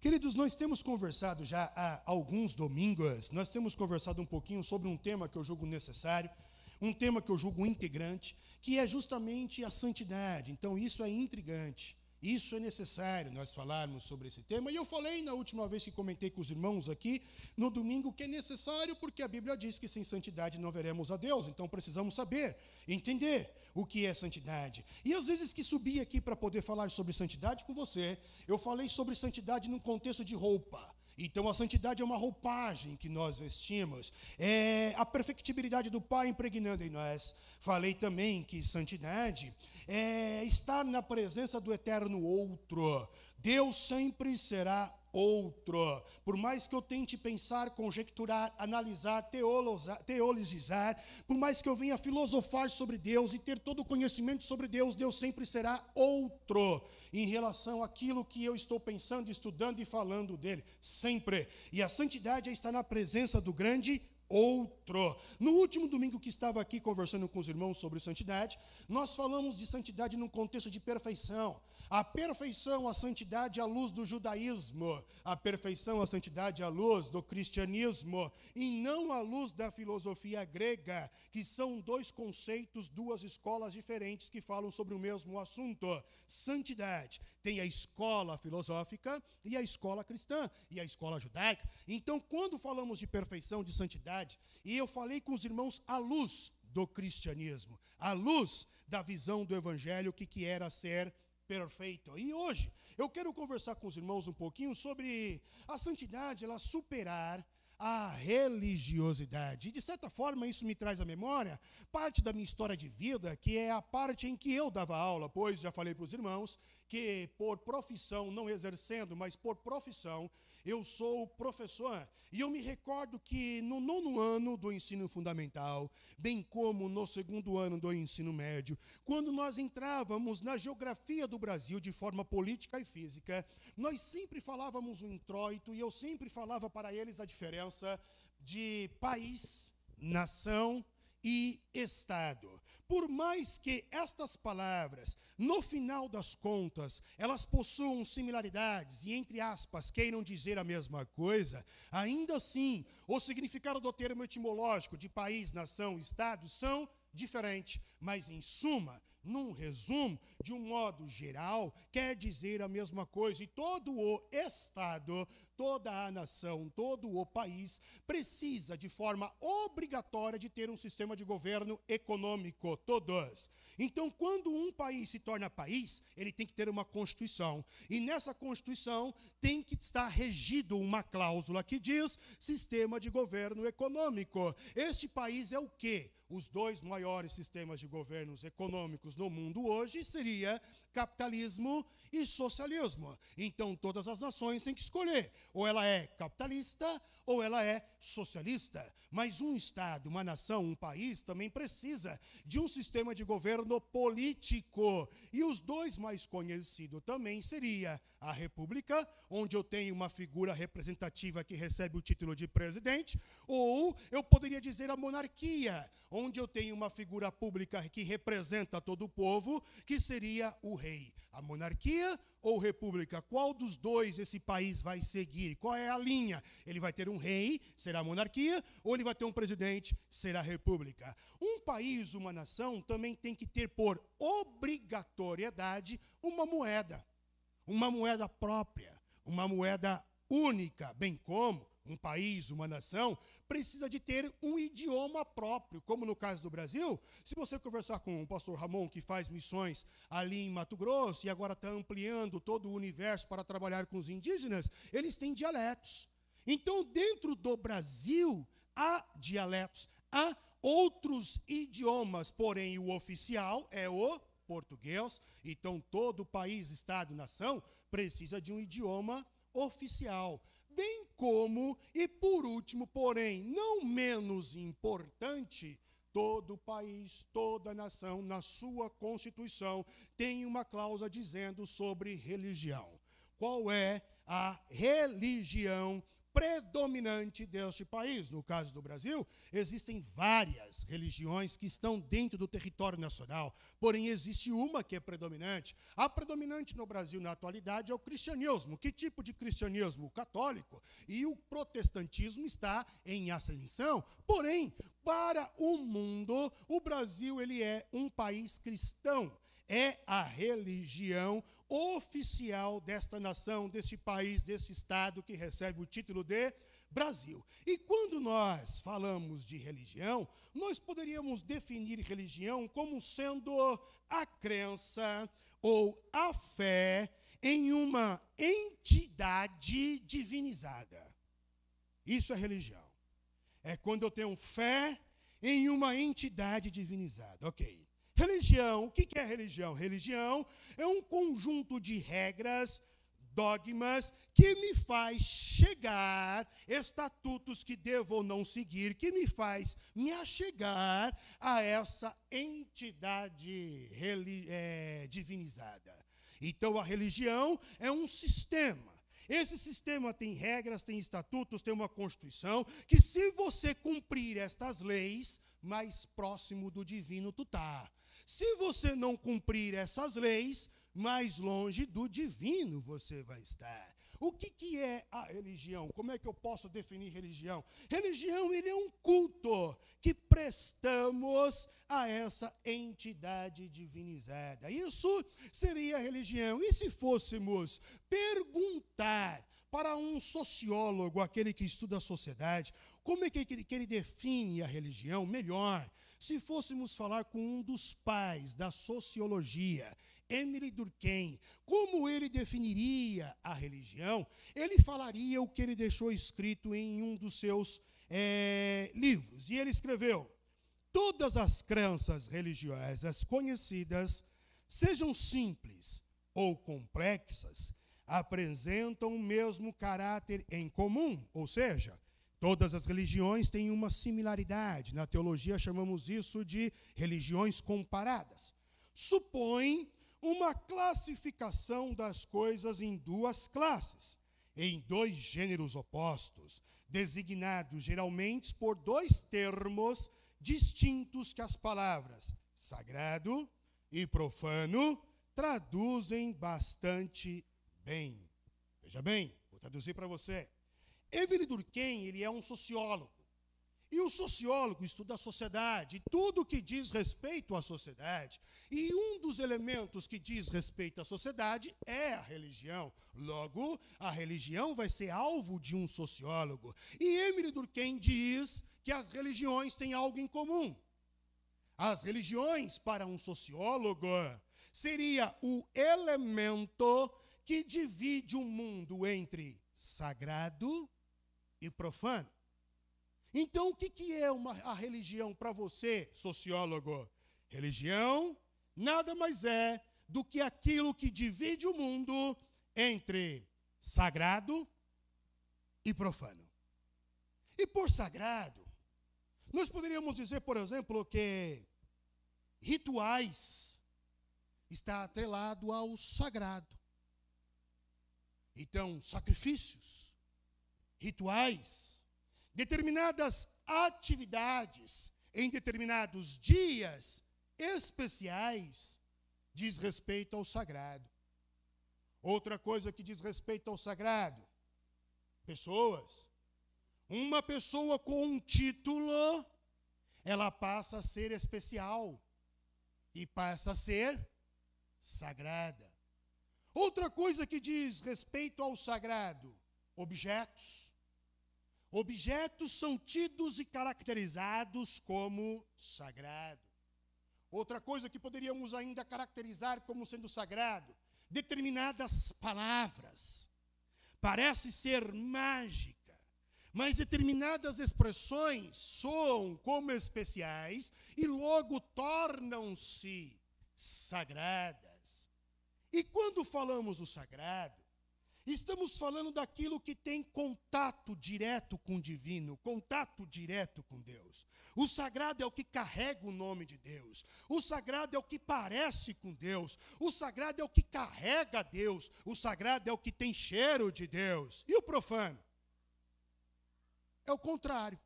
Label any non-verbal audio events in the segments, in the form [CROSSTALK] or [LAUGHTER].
Queridos, nós temos conversado já há alguns domingos, nós temos conversado um pouquinho sobre um tema que eu julgo necessário, um tema que eu julgo integrante, que é justamente a santidade. Então, isso é intrigante. Isso é necessário nós falarmos sobre esse tema. E eu falei na última vez que comentei com os irmãos aqui, no domingo, que é necessário porque a Bíblia diz que sem santidade não veremos a Deus. Então precisamos saber, entender o que é santidade. E às vezes que subi aqui para poder falar sobre santidade com você, eu falei sobre santidade num contexto de roupa. Então a santidade é uma roupagem que nós vestimos, é a perfectibilidade do Pai impregnando em nós. Falei também que santidade é estar na presença do eterno outro. Deus sempre será outro. Por mais que eu tente pensar, conjecturar, analisar, teologizar, por mais que eu venha filosofar sobre Deus e ter todo o conhecimento sobre Deus, Deus sempre será outro em relação àquilo que eu estou pensando, estudando e falando dele. Sempre. E a santidade é estar na presença do grande outro. No último domingo que estava aqui conversando com os irmãos sobre santidade, nós falamos de santidade num contexto de perfeição. A perfeição, a santidade à luz do judaísmo, a perfeição, a santidade à luz do cristianismo, e não à luz da filosofia grega, que são dois conceitos, duas escolas diferentes que falam sobre o mesmo assunto. Santidade. Tem a escola filosófica e a escola cristã e a escola judaica. Então, quando falamos de perfeição, de santidade, e eu falei com os irmãos à luz do cristianismo, à luz da visão do evangelho, que, que era ser perfeito. E hoje eu quero conversar com os irmãos um pouquinho sobre a santidade, ela superar a religiosidade. E, de certa forma, isso me traz à memória parte da minha história de vida, que é a parte em que eu dava aula, pois já falei para os irmãos que, por profissão, não exercendo, mas por profissão, eu sou professor e eu me recordo que no nono ano do ensino fundamental, bem como no segundo ano do ensino médio, quando nós entrávamos na geografia do Brasil de forma política e física, nós sempre falávamos o introito e eu sempre falava para eles a diferença de país, nação e Estado. Por mais que estas palavras, no final das contas, elas possuam similaridades e, entre aspas, queiram dizer a mesma coisa, ainda assim, o significado do termo etimológico de país, nação, Estado são diferentes, mas, em suma, num resumo, de um modo geral, quer dizer a mesma coisa. E todo o Estado, toda a nação, todo o país precisa, de forma obrigatória, de ter um sistema de governo econômico, todos. Então, quando um país se torna país, ele tem que ter uma Constituição. E nessa Constituição tem que estar regido uma cláusula que diz sistema de governo econômico. Este país é o quê? Os dois maiores sistemas de governos econômicos no mundo hoje seria capitalismo e socialismo. Então todas as nações têm que escolher, ou ela é capitalista ou ela é socialista. Mas um estado, uma nação, um país também precisa de um sistema de governo político. E os dois mais conhecidos também seria a república, onde eu tenho uma figura representativa que recebe o título de presidente, ou eu poderia dizer a monarquia, onde eu tenho uma figura pública que representa todo o povo, que seria o rei. A monarquia ou república? Qual dos dois esse país vai seguir? Qual é a linha? Ele vai ter um rei, será monarquia, ou ele vai ter um presidente, será república? Um país, uma nação, também tem que ter por obrigatoriedade uma moeda. Uma moeda própria, uma moeda única, bem como um país, uma nação, precisa de ter um idioma próprio, como no caso do Brasil. Se você conversar com o pastor Ramon, que faz missões ali em Mato Grosso e agora está ampliando todo o universo para trabalhar com os indígenas, eles têm dialetos. Então, dentro do Brasil, há dialetos, há outros idiomas, porém o oficial é o português. Então, todo país, estado, nação precisa de um idioma oficial bem como, e por último, porém não menos importante, todo país, toda nação, na sua Constituição, tem uma cláusula dizendo sobre religião. Qual é a religião predominante deste país. No caso do Brasil, existem várias religiões que estão dentro do território nacional, porém existe uma que é predominante. A predominante no Brasil na atualidade é o cristianismo. Que tipo de cristianismo? O católico. E o protestantismo está em ascensão. Porém, para o mundo, o Brasil ele é um país cristão. É a religião oficial desta nação, deste país, desse estado que recebe o título de Brasil. E quando nós falamos de religião, nós poderíamos definir religião como sendo a crença ou a fé em uma entidade divinizada. Isso é religião. É quando eu tenho fé em uma entidade divinizada. Ok. Religião, o que é religião? Religião é um conjunto de regras, dogmas, que me faz chegar, estatutos que devo ou não seguir, que me faz me achegar a essa entidade é, divinizada. Então, a religião é um sistema. Esse sistema tem regras, tem estatutos, tem uma constituição, que se você cumprir estas leis, mais próximo do divino tu tá. Se você não cumprir essas leis, mais longe do divino você vai estar. O que, que é a religião? Como é que eu posso definir religião? Religião ele é um culto que prestamos a essa entidade divinizada. Isso seria religião. E se fôssemos perguntar para um sociólogo, aquele que estuda a sociedade, como é que ele, que ele define a religião? Melhor, se fôssemos falar com um dos pais da sociologia, Emily Durkheim, como ele definiria a religião, ele falaria o que ele deixou escrito em um dos seus é, livros. E ele escreveu: Todas as crenças religiosas conhecidas, sejam simples ou complexas, apresentam o mesmo caráter em comum, ou seja, Todas as religiões têm uma similaridade. Na teologia chamamos isso de religiões comparadas. Supõe uma classificação das coisas em duas classes, em dois gêneros opostos, designados geralmente por dois termos distintos que as palavras sagrado e profano traduzem bastante bem. Veja bem, vou traduzir para você. Emily Durkheim, ele é um sociólogo. E o sociólogo estuda a sociedade, tudo que diz respeito à sociedade. E um dos elementos que diz respeito à sociedade é a religião. Logo, a religião vai ser alvo de um sociólogo. E Emily Durkheim diz que as religiões têm algo em comum. As religiões, para um sociólogo, seria o elemento que divide o mundo entre sagrado e profano. Então, o que, que é uma, a religião para você, sociólogo? Religião nada mais é do que aquilo que divide o mundo entre sagrado e profano. E por sagrado, nós poderíamos dizer, por exemplo, que rituais está atrelado ao sagrado. Então, sacrifícios, rituais, determinadas atividades em determinados dias especiais diz respeito ao sagrado. Outra coisa que diz respeito ao sagrado, pessoas. Uma pessoa com um título, ela passa a ser especial e passa a ser sagrada. Outra coisa que diz respeito ao sagrado, objetos. Objetos são tidos e caracterizados como sagrado. Outra coisa que poderíamos ainda caracterizar como sendo sagrado, determinadas palavras. Parece ser mágica, mas determinadas expressões soam como especiais e logo tornam-se sagradas. E quando falamos do sagrado, Estamos falando daquilo que tem contato direto com o divino, contato direto com Deus. O sagrado é o que carrega o nome de Deus. O sagrado é o que parece com Deus. O sagrado é o que carrega Deus. O sagrado é o que tem cheiro de Deus. E o profano? é o contrário.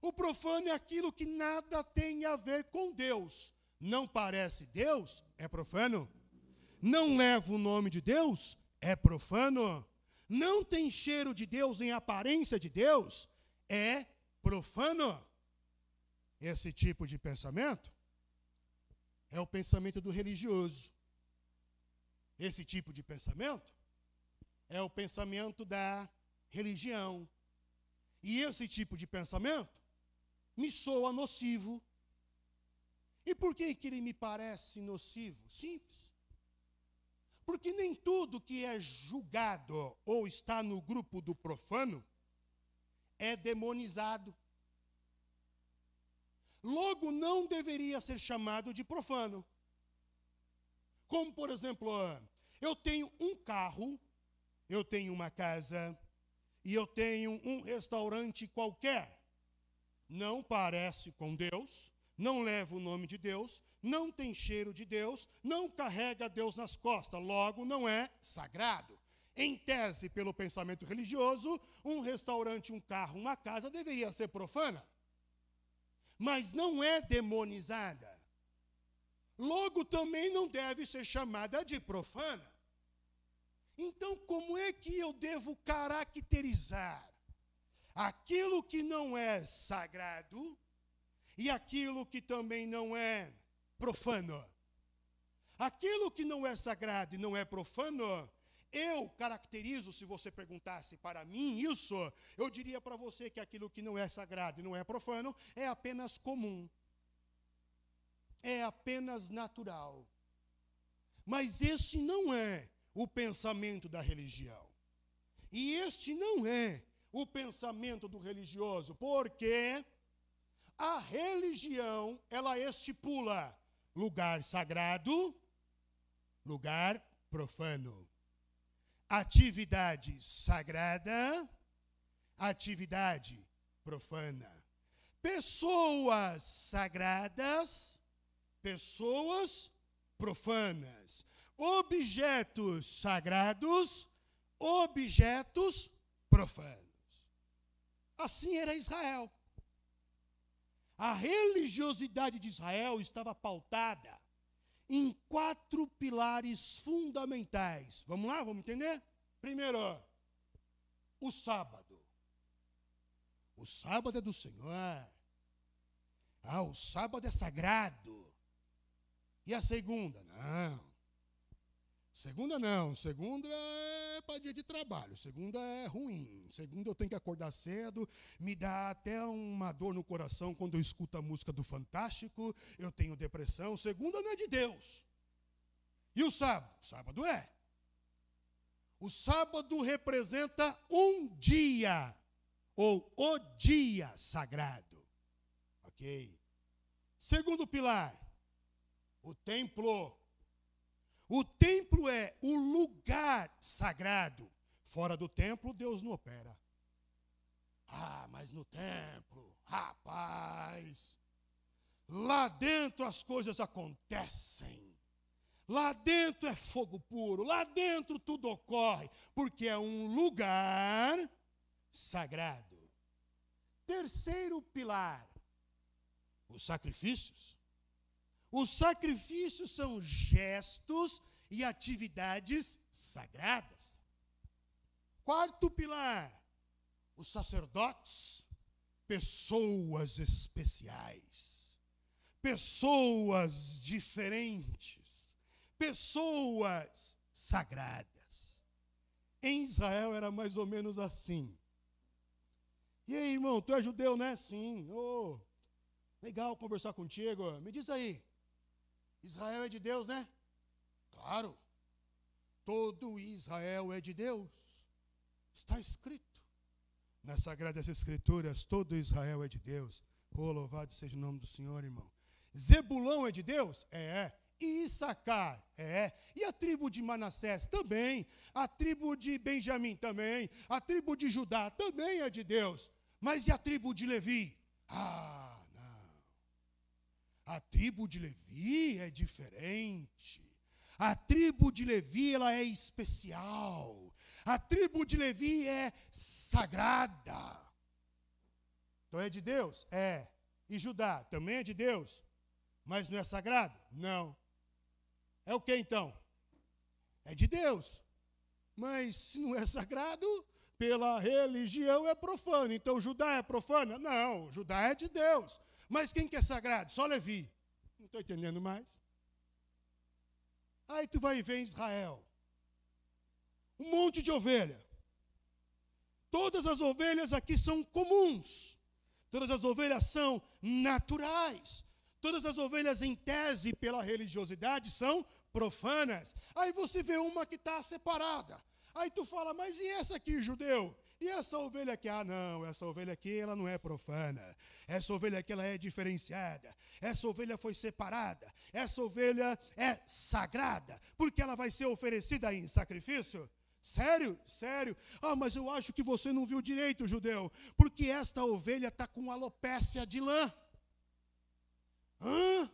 O profano é aquilo que nada tem a ver com Deus. Não parece Deus, é profano. Não leva o nome de Deus, é profano. Não tem cheiro de Deus em aparência de Deus, é profano. Esse tipo de pensamento é o pensamento do religioso. Esse tipo de pensamento é o pensamento da religião. E esse tipo de pensamento me soa nocivo. E por que, que ele me parece nocivo? Simples. Porque nem tudo que é julgado ou está no grupo do profano é demonizado. Logo, não deveria ser chamado de profano. Como, por exemplo, eu tenho um carro, eu tenho uma casa e eu tenho um restaurante qualquer não parece com Deus, não leva o nome de Deus, não tem cheiro de Deus, não carrega Deus nas costas, logo não é sagrado. Em tese, pelo pensamento religioso, um restaurante, um carro, uma casa deveria ser profana, mas não é demonizada. Logo também não deve ser chamada de profana. Então, como é que eu devo caracterizar aquilo que não é sagrado e aquilo que também não é profano. Aquilo que não é sagrado e não é profano, eu caracterizo, se você perguntasse para mim isso, eu diria para você que aquilo que não é sagrado e não é profano é apenas comum, é apenas natural. Mas esse não é o pensamento da religião. E este não é o pensamento do religioso, porque a religião, ela estipula lugar sagrado, lugar profano. Atividade sagrada, atividade profana. Pessoas sagradas, pessoas profanas. Objetos sagrados, objetos profanos. Assim era Israel. A religiosidade de Israel estava pautada em quatro pilares fundamentais. Vamos lá, vamos entender? Primeiro, o sábado. O sábado é do Senhor. Ah, o sábado é sagrado. E a segunda? Não. Segunda não, segunda é para dia de trabalho, segunda é ruim. Segunda eu tenho que acordar cedo, me dá até uma dor no coração quando eu escuto a música do Fantástico, eu tenho depressão. Segunda não é de Deus. E o sábado? Sábado é. O sábado representa um dia, ou o dia sagrado. Ok? Segundo pilar, o templo o templo é o lugar sagrado. Fora do templo, Deus não opera. Ah, mas no templo, rapaz, lá dentro as coisas acontecem. Lá dentro é fogo puro, lá dentro tudo ocorre, porque é um lugar sagrado. Terceiro pilar, os sacrifícios. Os sacrifícios são gestos e atividades sagradas. Quarto pilar, os sacerdotes, pessoas especiais, pessoas diferentes, pessoas sagradas. Em Israel era mais ou menos assim. E aí, irmão, tu é judeu, né? Sim. Oh, legal conversar contigo. Me diz aí, Israel é de Deus, né? Claro. Todo Israel é de Deus. Está escrito nas Sagradas Escrituras: todo Israel é de Deus. Oh, louvado seja o nome do Senhor, irmão. Zebulão é de Deus? É. E Issacar? É. E a tribo de Manassés? Também. A tribo de Benjamim? Também. A tribo de Judá? Também é de Deus. Mas e a tribo de Levi? Ah, a tribo de Levi é diferente. A tribo de Levi ela é especial. A tribo de Levi é sagrada. Então é de Deus? É. E Judá também é de Deus? Mas não é sagrado? Não. É o que então? É de Deus. Mas se não é sagrado, pela religião é profano. Então Judá é profana? Não, Judá é de Deus. Mas quem que é sagrado? Só Levi. Não estou entendendo mais. Aí tu vai ver em Israel. Um monte de ovelha. Todas as ovelhas aqui são comuns. Todas as ovelhas são naturais. Todas as ovelhas, em tese, pela religiosidade, são profanas. Aí você vê uma que está separada. Aí tu fala, mas e essa aqui, judeu? E essa ovelha aqui? Ah, não, essa ovelha aqui, ela não é profana. Essa ovelha aqui, ela é diferenciada. Essa ovelha foi separada. Essa ovelha é sagrada, porque ela vai ser oferecida em sacrifício. Sério? Sério? Ah, mas eu acho que você não viu direito, judeu, porque esta ovelha está com alopécia de lã. Hã?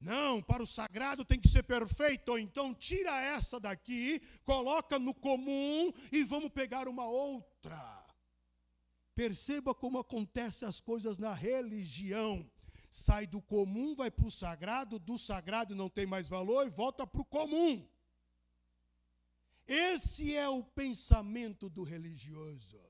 Não, para o sagrado tem que ser perfeito. Então tira essa daqui, coloca no comum e vamos pegar uma outra. Perceba como acontecem as coisas na religião. Sai do comum, vai para o sagrado, do sagrado não tem mais valor e volta para o comum. Esse é o pensamento do religioso.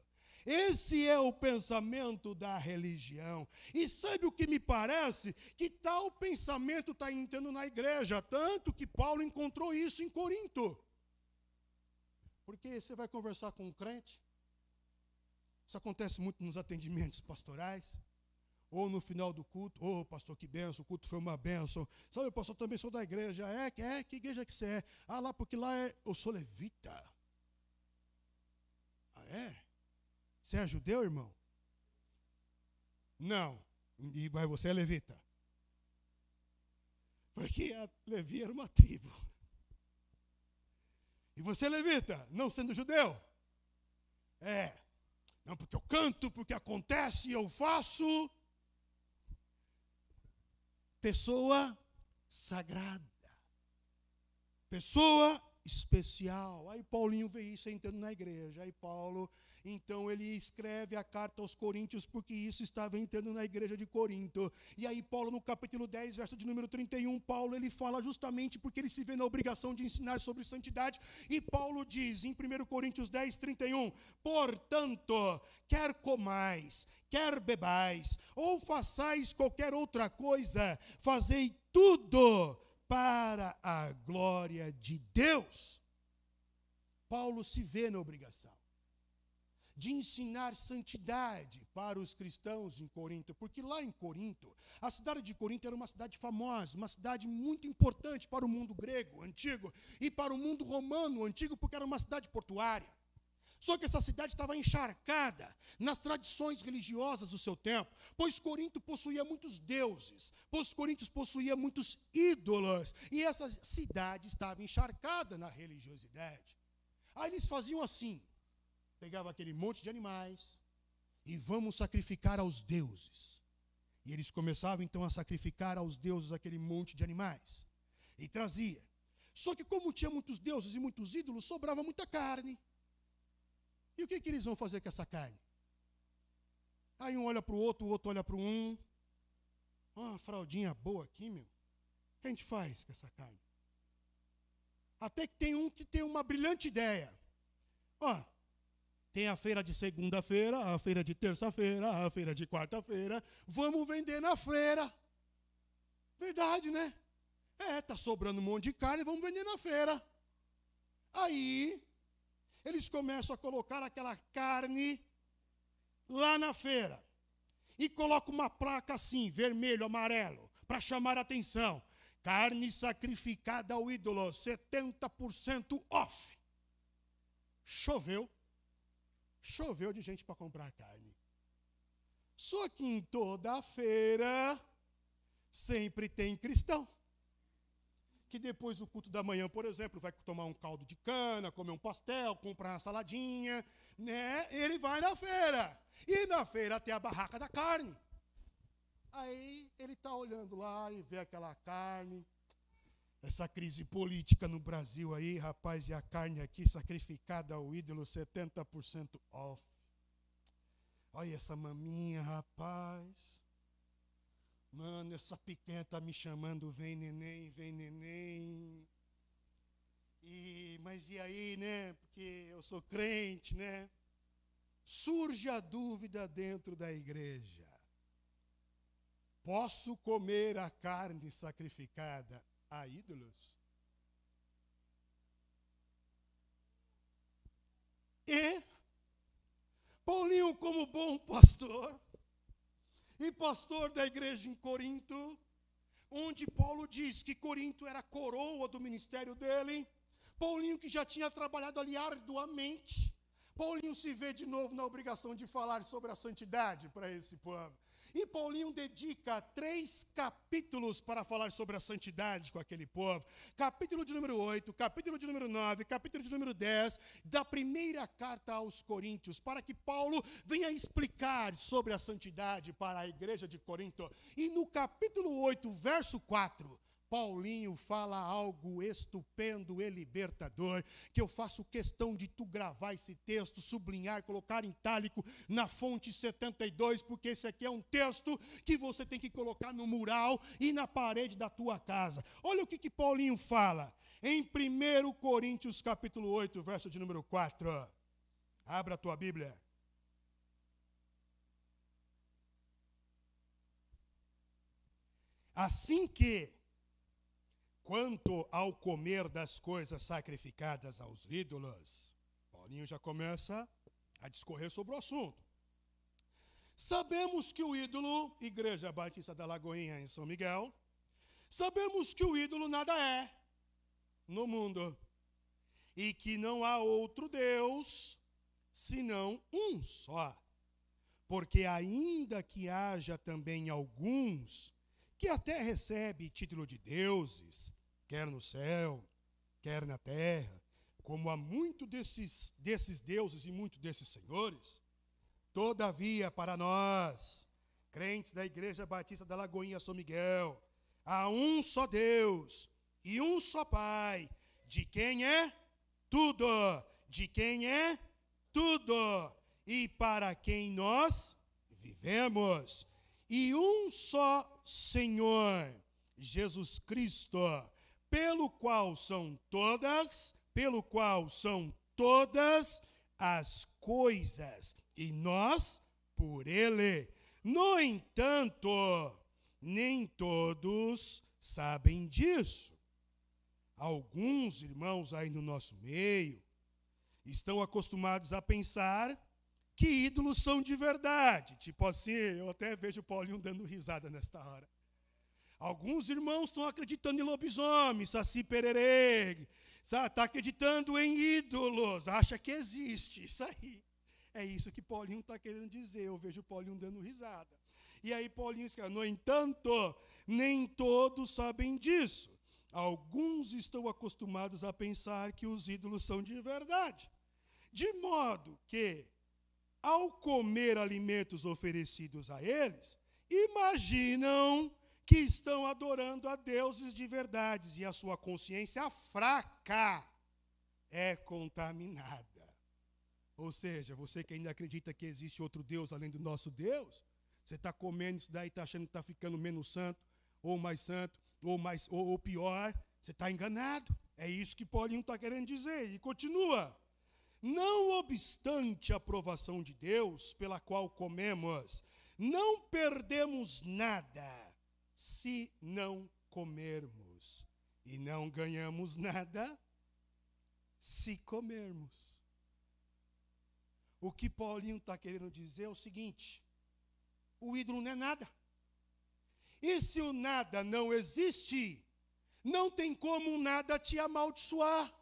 Esse é o pensamento da religião. E sabe o que me parece? Que tal pensamento está entrando na igreja, tanto que Paulo encontrou isso em Corinto. Porque você vai conversar com um crente, isso acontece muito nos atendimentos pastorais, ou no final do culto, ô oh, pastor, que benção, o culto foi uma benção. Sabe, pastor, também sou da igreja. É, é, que igreja que você é? Ah, lá, porque lá é, eu sou levita. Ah, é? Você é judeu, irmão? Não. Mas você é levita. Porque a Levi era uma tribo. E você é levita, não sendo judeu? É. Não, porque eu canto, porque acontece, eu faço. Pessoa sagrada. Pessoa especial. Aí Paulinho vê isso entrando na igreja. Aí Paulo então ele escreve a carta aos Coríntios, porque isso estava entrando na igreja de Corinto. E aí, Paulo, no capítulo 10, verso de número 31, Paulo ele fala justamente porque ele se vê na obrigação de ensinar sobre santidade. E Paulo diz em 1 Coríntios 10, 31, portanto, quer comais, quer bebais, ou façais qualquer outra coisa, fazei tudo para a glória de Deus. Paulo se vê na obrigação de ensinar santidade para os cristãos em Corinto, porque lá em Corinto, a cidade de Corinto era uma cidade famosa, uma cidade muito importante para o mundo grego antigo e para o mundo romano antigo, porque era uma cidade portuária. Só que essa cidade estava encharcada nas tradições religiosas do seu tempo, pois Corinto possuía muitos deuses, pois Corinto possuía muitos ídolos, e essa cidade estava encharcada na religiosidade. Aí eles faziam assim: pegava aquele monte de animais e vamos sacrificar aos deuses. E eles começavam então a sacrificar aos deuses aquele monte de animais. E trazia. Só que, como tinha muitos deuses e muitos ídolos, sobrava muita carne. E o que, que eles vão fazer com essa carne? Aí um olha para o outro, o outro olha para um. Uma fraldinha boa aqui, meu. O que a gente faz com essa carne? Até que tem um que tem uma brilhante ideia. Ó, tem a feira de segunda-feira, a feira de terça-feira, a feira de quarta-feira. Vamos vender na feira. Verdade, né? É, tá sobrando um monte de carne, vamos vender na feira. Aí, eles começam a colocar aquela carne lá na feira. E colocam uma placa assim, vermelho, amarelo, para chamar a atenção. Carne sacrificada ao ídolo, 70% off. Choveu choveu de gente para comprar carne. Só que em toda feira sempre tem cristão. Que depois do culto da manhã, por exemplo, vai tomar um caldo de cana, comer um pastel, comprar uma saladinha, né? Ele vai na feira. E na feira tem a barraca da carne. Aí ele está olhando lá e vê aquela carne. Essa crise política no Brasil aí, rapaz, e a carne aqui sacrificada ao ídolo 70% off. Olha essa maminha, rapaz. Mano, essa picanha tá me chamando, vem neném, vem neném. E, mas e aí, né? Porque eu sou crente, né? Surge a dúvida dentro da igreja. Posso comer a carne sacrificada a ídolos? E Paulinho, como bom pastor, e pastor da igreja em Corinto, onde Paulo diz que Corinto era a coroa do ministério dele, Paulinho que já tinha trabalhado ali arduamente, Paulinho se vê de novo na obrigação de falar sobre a santidade para esse povo. E Paulinho dedica três capítulos para falar sobre a santidade com aquele povo. Capítulo de número 8, capítulo de número 9, capítulo de número 10, da primeira carta aos Coríntios, para que Paulo venha explicar sobre a santidade para a igreja de Corinto. E no capítulo 8, verso 4, Paulinho fala algo estupendo e libertador, que eu faço questão de tu gravar esse texto, sublinhar, colocar em itálico na fonte 72, porque esse aqui é um texto que você tem que colocar no mural e na parede da tua casa. Olha o que, que Paulinho fala em 1 Coríntios capítulo 8, verso de número 4. Abra a tua Bíblia. Assim que Quanto ao comer das coisas sacrificadas aos ídolos, Paulinho já começa a discorrer sobre o assunto. Sabemos que o ídolo, Igreja Batista da Lagoinha em São Miguel, sabemos que o ídolo nada é no mundo e que não há outro Deus senão um só. Porque ainda que haja também alguns que até recebem título de deuses, quer no céu, quer na terra, como há muito desses, desses deuses e muito desses senhores, todavia para nós, crentes da Igreja Batista da Lagoinha São Miguel, há um só Deus e um só Pai, de quem é tudo, de quem é tudo, e para quem nós vivemos, e um só Senhor, Jesus Cristo, pelo qual são todas, pelo qual são todas as coisas, e nós por ele. No entanto, nem todos sabem disso. Alguns irmãos aí no nosso meio estão acostumados a pensar que ídolos são de verdade. Tipo assim, eu até vejo o Paulinho dando risada nesta hora. Alguns irmãos estão acreditando em lobisomem, saci pererê, está acreditando em ídolos, acha que existe. Isso aí. É isso que Paulinho está querendo dizer. Eu vejo Paulinho dando risada. E aí Paulinho escreve, no entanto, nem todos sabem disso. Alguns estão acostumados a pensar que os ídolos são de verdade. De modo que, ao comer alimentos oferecidos a eles, imaginam que estão adorando a deuses de verdades e a sua consciência fraca é contaminada. Ou seja, você que ainda acredita que existe outro Deus além do nosso Deus, você está comendo isso daí, está achando que está ficando menos santo, ou mais santo, ou, mais, ou, ou pior, você está enganado. É isso que Paulinho está querendo dizer. E continua. Não obstante a aprovação de Deus pela qual comemos, não perdemos nada se não comermos, e não ganhamos nada se comermos. O que Paulinho está querendo dizer é o seguinte: o ídolo não é nada. E se o nada não existe, não tem como o nada te amaldiçoar.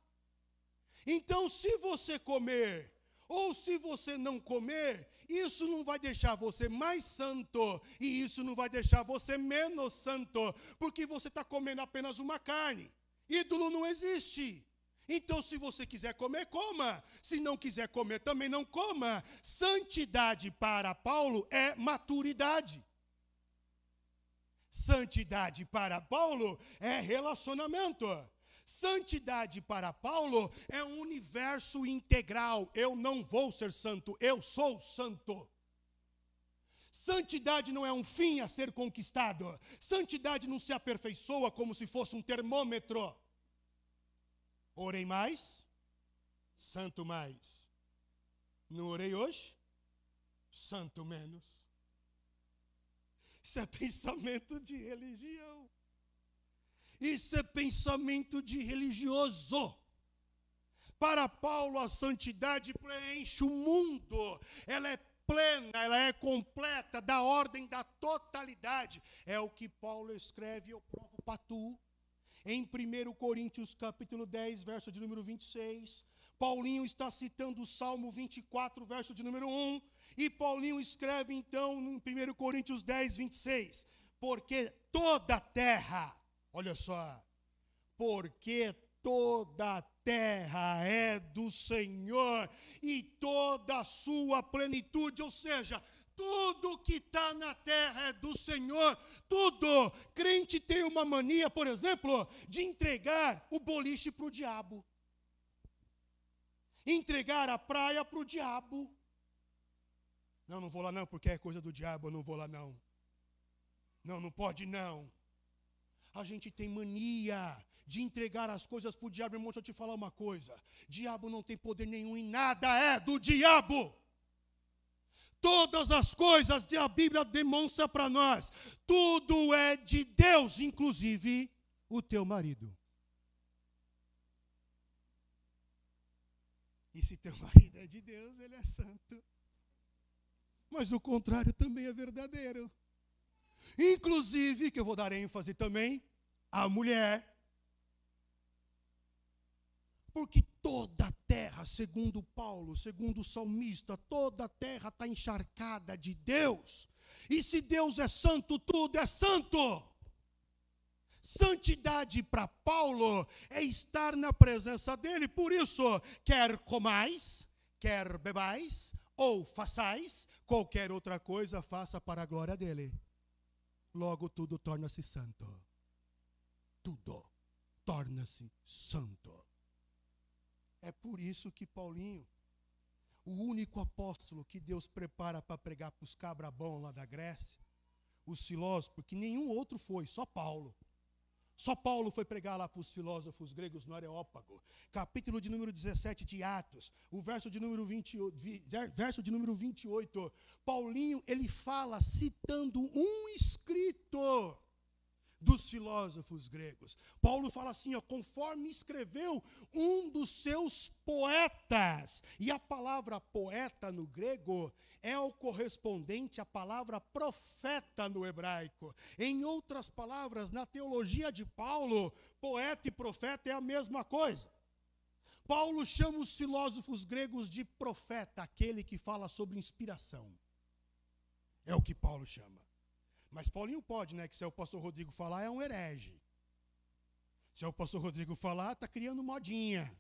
Então, se você comer, ou se você não comer, isso não vai deixar você mais santo, e isso não vai deixar você menos santo, porque você está comendo apenas uma carne. Ídolo não existe. Então, se você quiser comer, coma. Se não quiser comer, também não coma. Santidade para Paulo é maturidade. Santidade para Paulo é relacionamento. Santidade para Paulo é um universo integral. Eu não vou ser santo, eu sou santo. Santidade não é um fim a ser conquistado. Santidade não se aperfeiçoa como se fosse um termômetro. Orei mais, santo mais. Não orei hoje? Santo menos. Isso é [LAUGHS] pensamento de religião. Isso é pensamento de religioso. Para Paulo, a santidade preenche o mundo. Ela é plena, ela é completa, da ordem da totalidade. É o que Paulo escreve, eu provo para tu. Em 1 Coríntios capítulo 10, verso de número 26, Paulinho está citando o Salmo 24, verso de número 1, e Paulinho escreve então em 1 Coríntios 10, 26, porque toda a terra, olha só, porque toda a terra é do Senhor e toda a sua plenitude, ou seja, tudo que está na terra é do Senhor, tudo. Crente tem uma mania, por exemplo, de entregar o boliche para o diabo, entregar a praia para o diabo. Não, não vou lá não, porque é coisa do diabo, eu não vou lá não. Não, não pode não. A gente tem mania de entregar as coisas para o diabo. Irmão, deixa eu te falar uma coisa: diabo não tem poder nenhum em nada, é do diabo. Todas as coisas que a Bíblia demonstra para nós, tudo é de Deus, inclusive o teu marido. E se teu marido é de Deus, ele é santo. Mas o contrário também é verdadeiro. Inclusive, que eu vou dar ênfase também, a mulher porque toda a terra, segundo Paulo, segundo o salmista, toda a terra está encharcada de Deus. E se Deus é santo, tudo é santo. Santidade para Paulo é estar na presença dele, por isso, quer comais, quer bebais, ou façais, qualquer outra coisa, faça para a glória dele. Logo tudo torna-se santo. Tudo torna-se santo. É por isso que Paulinho, o único apóstolo que Deus prepara para pregar para os cabrabão lá da Grécia, os filósofos, porque nenhum outro foi, só Paulo. Só Paulo foi pregar lá para os filósofos gregos no Areópago. Capítulo de número 17 de Atos, o verso de número, 20, verso de número 28. Paulinho, ele fala citando um escrito dos filósofos gregos. Paulo fala assim, ó, conforme escreveu um dos seus poetas. E a palavra poeta no grego é o correspondente à palavra profeta no hebraico. Em outras palavras, na teologia de Paulo, poeta e profeta é a mesma coisa. Paulo chama os filósofos gregos de profeta, aquele que fala sobre inspiração. É o que Paulo chama. Mas Paulinho pode, né? Que se é o pastor Rodrigo falar, é um herege. Se é o pastor Rodrigo falar, está criando modinha.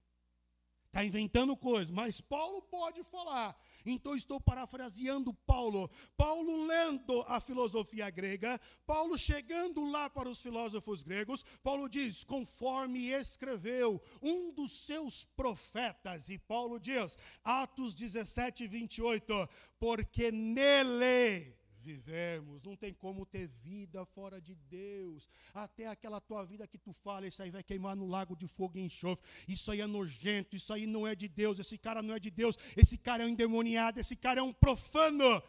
Está inventando coisas. Mas Paulo pode falar. Então estou parafraseando Paulo. Paulo lendo a filosofia grega. Paulo chegando lá para os filósofos gregos. Paulo diz: conforme escreveu um dos seus profetas. E Paulo diz, Atos 17, 28. Porque nele vivemos. Não tem como ter vida fora de Deus. Até aquela tua vida que tu fala, isso aí vai queimar no lago de fogo e enxofre. Isso aí é nojento, isso aí não é de Deus. Esse cara não é de Deus. Esse cara é um endemoniado, esse cara é um profano.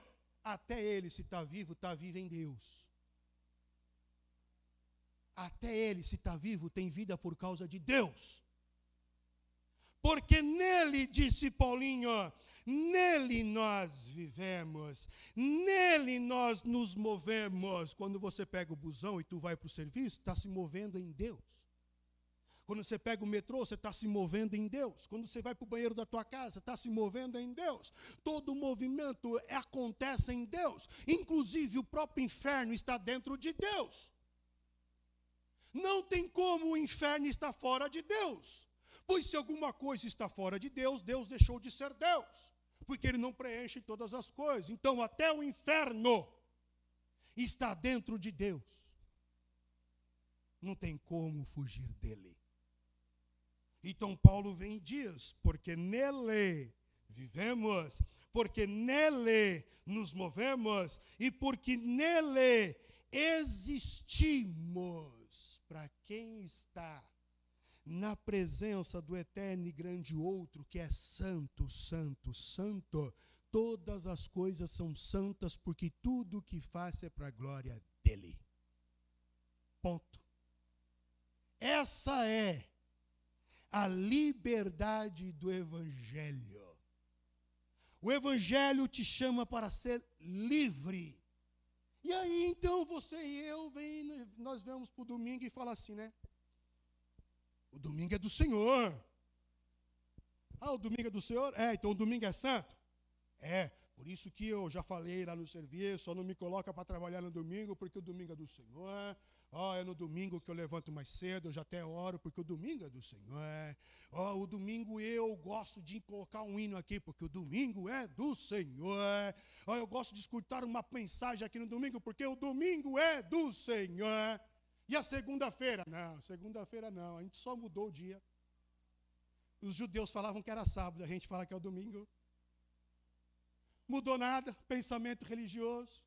Até ele, se está vivo, está vivo em Deus. Até ele, se está vivo, tem vida por causa de Deus. Porque nele, disse Paulinho, Nele nós vivemos, nele nós nos movemos. Quando você pega o busão e tu vai para o serviço, está se movendo em Deus. Quando você pega o metrô, você está se movendo em Deus. Quando você vai para o banheiro da tua casa, está se movendo em Deus. Todo movimento acontece em Deus. Inclusive o próprio inferno está dentro de Deus. Não tem como o inferno estar fora de Deus. Pois se alguma coisa está fora de Deus, Deus deixou de ser Deus porque ele não preenche todas as coisas. Então, até o inferno está dentro de Deus. não tem como fugir dele. Então Paulo vem e diz: porque nele vivemos, porque nele nos movemos e porque nele existimos. Para quem está na presença do eterno e grande outro, que é santo, santo, santo, todas as coisas são santas, porque tudo o que faz é para a glória dele. Ponto. Essa é a liberdade do Evangelho. O Evangelho te chama para ser livre. E aí então você e eu, vem, nós vamos para o domingo e fala assim, né? O domingo é do Senhor. Ah, o domingo é do Senhor? É, então o domingo é santo? É, por isso que eu já falei lá no serviço, só não me coloca para trabalhar no domingo, porque o domingo é do Senhor. Ó, oh, é no domingo que eu levanto mais cedo, eu já até oro, porque o domingo é do Senhor. Ó, oh, o domingo eu gosto de colocar um hino aqui, porque o domingo é do Senhor. Ó, oh, eu gosto de escutar uma mensagem aqui no domingo, porque o domingo é do Senhor. E a segunda-feira? Não, segunda-feira não, a gente só mudou o dia. Os judeus falavam que era sábado, a gente fala que é o domingo. Mudou nada, pensamento religioso.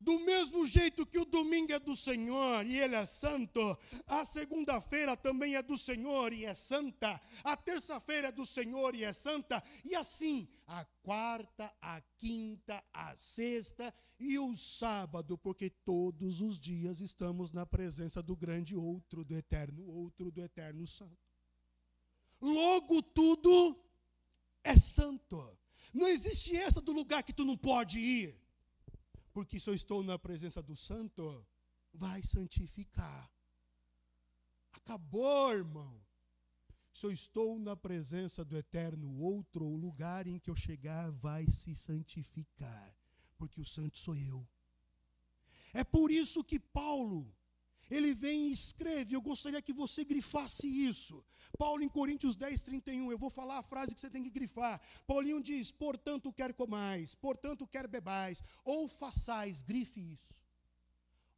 Do mesmo jeito que o domingo é do Senhor e ele é santo, a segunda-feira também é do Senhor e é santa, a terça-feira é do Senhor e é santa, e assim a quarta, a quinta, a sexta e o sábado, porque todos os dias estamos na presença do grande outro, do eterno outro, do eterno santo. Logo tudo é santo. Não existe essa do lugar que tu não pode ir. Porque se eu estou na presença do santo, vai santificar. Acabou, irmão. Se eu estou na presença do eterno outro, o lugar em que eu chegar vai se santificar, porque o santo sou eu. É por isso que Paulo, ele vem e escreve, eu gostaria que você grifasse isso. Paulo em Coríntios 10, 31, eu vou falar a frase que você tem que grifar. Paulinho diz: portanto quer comais, portanto quer bebais, ou façais, grife isso.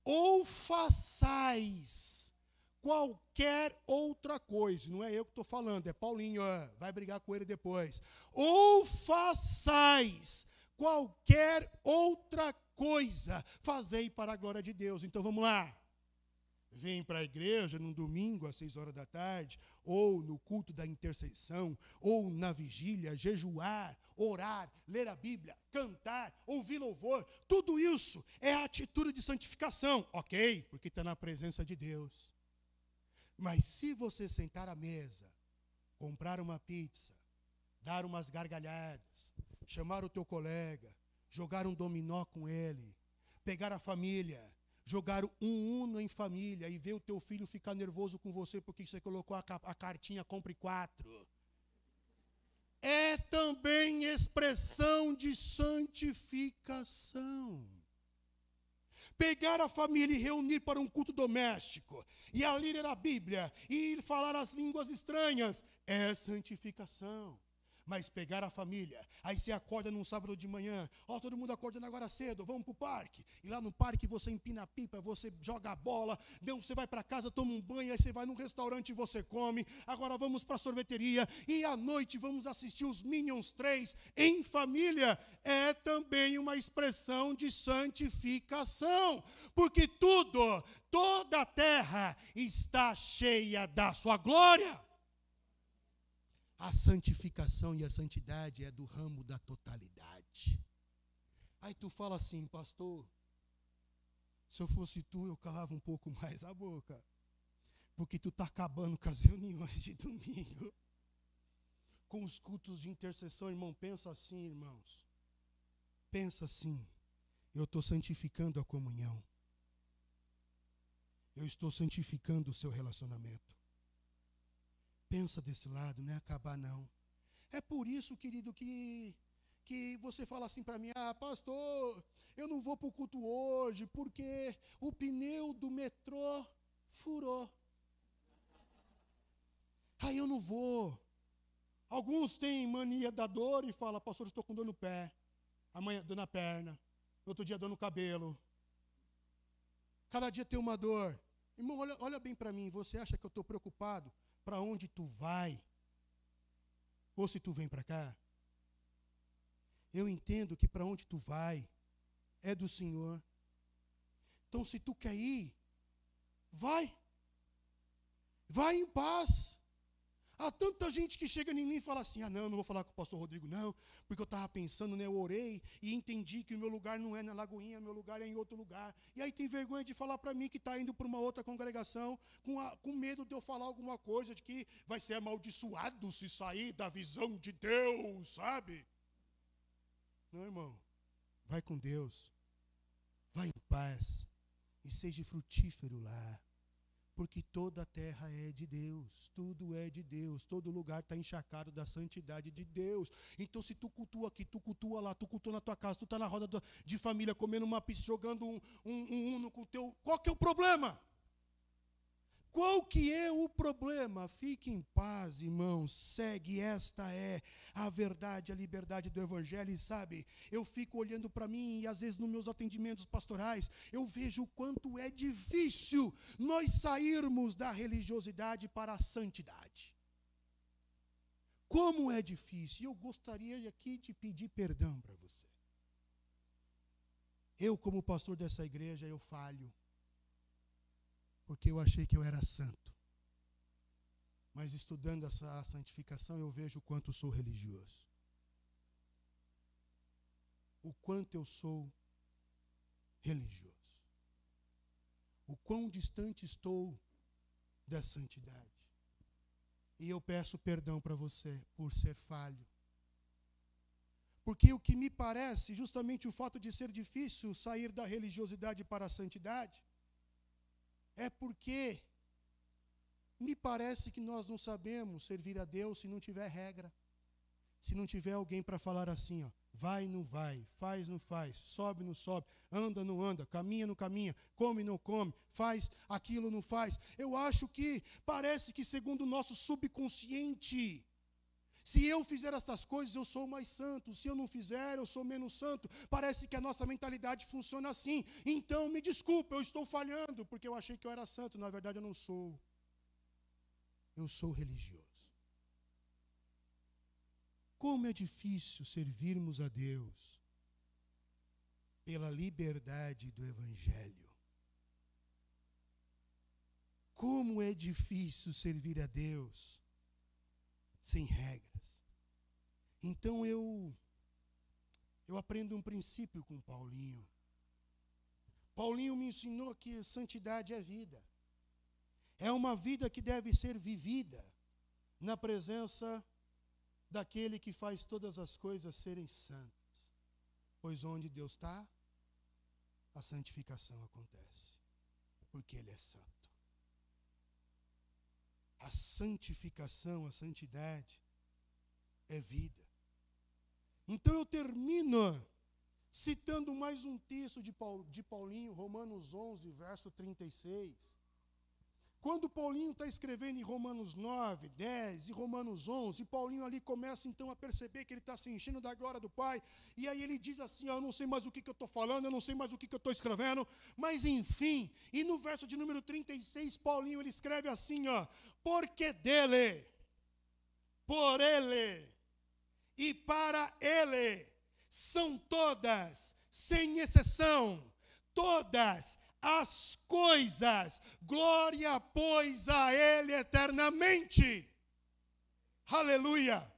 Ou façais qualquer outra coisa, não é eu que estou falando, é Paulinho, vai brigar com ele depois. Ou façais qualquer outra coisa, fazei para a glória de Deus. Então vamos lá vem para a igreja num domingo às seis horas da tarde, ou no culto da intercessão, ou na vigília, jejuar, orar, ler a Bíblia, cantar, ouvir louvor, tudo isso é atitude de santificação, ok? Porque está na presença de Deus. Mas se você sentar à mesa, comprar uma pizza, dar umas gargalhadas, chamar o teu colega, jogar um dominó com ele, pegar a família, jogar um uno em família e ver o teu filho ficar nervoso com você porque você colocou a, a cartinha compre quatro. É também expressão de santificação. Pegar a família e reunir para um culto doméstico, e a ler a Bíblia, e falar as línguas estranhas, é santificação mas pegar a família. Aí você acorda num sábado de manhã, ó, oh, todo mundo acordando agora cedo, vamos para o parque. E lá no parque você empina a pipa, você joga a bola, você vai para casa, toma um banho, aí você vai num restaurante e você come. Agora vamos para a sorveteria e à noite vamos assistir os Minions 3 em família. É também uma expressão de santificação, porque tudo, toda a terra está cheia da sua glória. A santificação e a santidade é do ramo da totalidade. Aí tu fala assim, pastor, se eu fosse tu, eu calava um pouco mais a boca. Porque tu está acabando com as [LAUGHS] reuniões de domingo. Com os cultos de intercessão, irmão, pensa assim, irmãos. Pensa assim. Eu estou santificando a comunhão. Eu estou santificando o seu relacionamento. Pensa desse lado, não é acabar não. É por isso, querido, que que você fala assim para mim: "Ah, pastor, eu não vou para o culto hoje porque o pneu do metrô furou". Aí eu não vou. Alguns têm mania da dor e falam: "Pastor, estou com dor no pé". Amanhã dor na perna, outro dia dor no cabelo. Cada dia tem uma dor. Irmão, olha, olha bem para mim. Você acha que eu estou preocupado para onde tu vai? Ou se tu vem para cá? Eu entendo que para onde tu vai é do Senhor. Então, se tu quer ir, vai. Vai em paz. Há tanta gente que chega em mim e fala assim: ah, não, não vou falar com o pastor Rodrigo, não, porque eu estava pensando, né, eu orei e entendi que o meu lugar não é na Lagoinha, meu lugar é em outro lugar. E aí tem vergonha de falar para mim que está indo para uma outra congregação, com, a, com medo de eu falar alguma coisa, de que vai ser amaldiçoado se sair da visão de Deus, sabe? Não, irmão, vai com Deus, vai em paz e seja frutífero lá porque toda a terra é de Deus, tudo é de Deus, todo lugar está encharcado da santidade de Deus. Então, se tu cultua aqui, tu cultua lá, tu cultua na tua casa, tu está na roda de família comendo uma pizza, jogando um, um, um uno com o teu. Qual que é o problema? Qual que é o problema? Fique em paz, irmãos. Segue, esta é a verdade, a liberdade do evangelho. E sabe, eu fico olhando para mim e às vezes nos meus atendimentos pastorais, eu vejo o quanto é difícil nós sairmos da religiosidade para a santidade. Como é difícil. E eu gostaria aqui de pedir perdão para você. Eu, como pastor dessa igreja, eu falho porque eu achei que eu era santo. Mas estudando essa santificação, eu vejo o quanto sou religioso. O quanto eu sou religioso. O quão distante estou da santidade. E eu peço perdão para você por ser falho. Porque o que me parece, justamente o fato de ser difícil sair da religiosidade para a santidade, é porque me parece que nós não sabemos servir a Deus se não tiver regra. Se não tiver alguém para falar assim, ó, vai, não vai, faz, não faz, sobe, não sobe, anda, não anda, caminha, não caminha, come, não come, faz aquilo, não faz. Eu acho que parece que, segundo o nosso subconsciente, se eu fizer essas coisas, eu sou mais santo. Se eu não fizer, eu sou menos santo. Parece que a nossa mentalidade funciona assim. Então, me desculpe, eu estou falhando, porque eu achei que eu era santo. Na verdade, eu não sou. Eu sou religioso. Como é difícil servirmos a Deus pela liberdade do Evangelho. Como é difícil servir a Deus sem regras. Então eu eu aprendo um princípio com Paulinho. Paulinho me ensinou que santidade é vida. É uma vida que deve ser vivida na presença daquele que faz todas as coisas serem santas. Pois onde Deus está, a santificação acontece, porque Ele é santo santificação, a santidade é vida. Então eu termino citando mais um texto de, Paulinho, Romanos 11, verso 36. Quando Paulinho está escrevendo em Romanos 9, 10 e Romanos 11, Paulinho ali começa então a perceber que ele está se enchendo da glória do Pai, e aí ele diz assim: Eu não sei mais o que, que eu estou falando, eu não sei mais o que, que eu estou escrevendo, mas enfim, e no verso de número 36, Paulinho ele escreve assim: ó, Porque dele, por ele e para ele são todas, sem exceção, todas as coisas. Glória, pois, a Ele eternamente. Aleluia.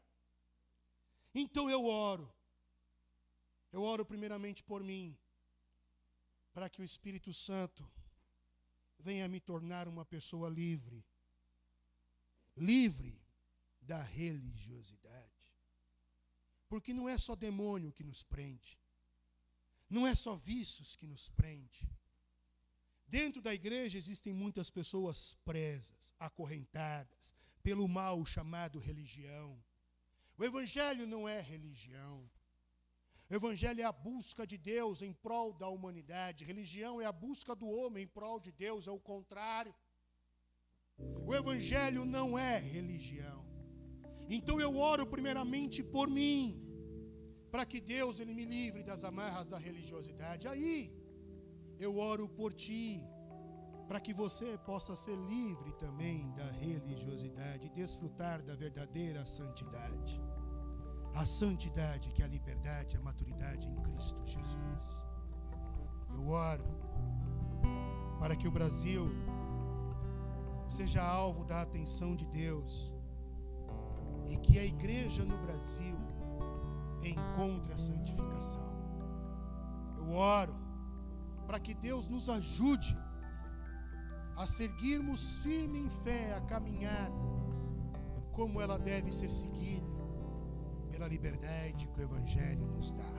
Então eu oro. Eu oro primeiramente por mim, para que o Espírito Santo venha me tornar uma pessoa livre. Livre da religiosidade. Porque não é só demônio que nos prende. Não é só vícios que nos prende. Dentro da igreja existem muitas pessoas presas, acorrentadas pelo mal chamado religião. O evangelho não é religião. O evangelho é a busca de Deus em prol da humanidade. Religião é a busca do homem em prol de Deus, é o contrário. O evangelho não é religião. Então eu oro primeiramente por mim, para que Deus ele me livre das amarras da religiosidade. Aí eu oro por ti, para que você possa ser livre também da religiosidade e desfrutar da verdadeira santidade. A santidade que é a liberdade, a maturidade em Cristo Jesus. Eu oro para que o Brasil seja alvo da atenção de Deus e que a igreja no Brasil encontre a santificação. Eu oro para que Deus nos ajude a seguirmos firme em fé a caminhada como ela deve ser seguida pela liberdade que o evangelho nos dá.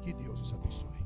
Que Deus os abençoe.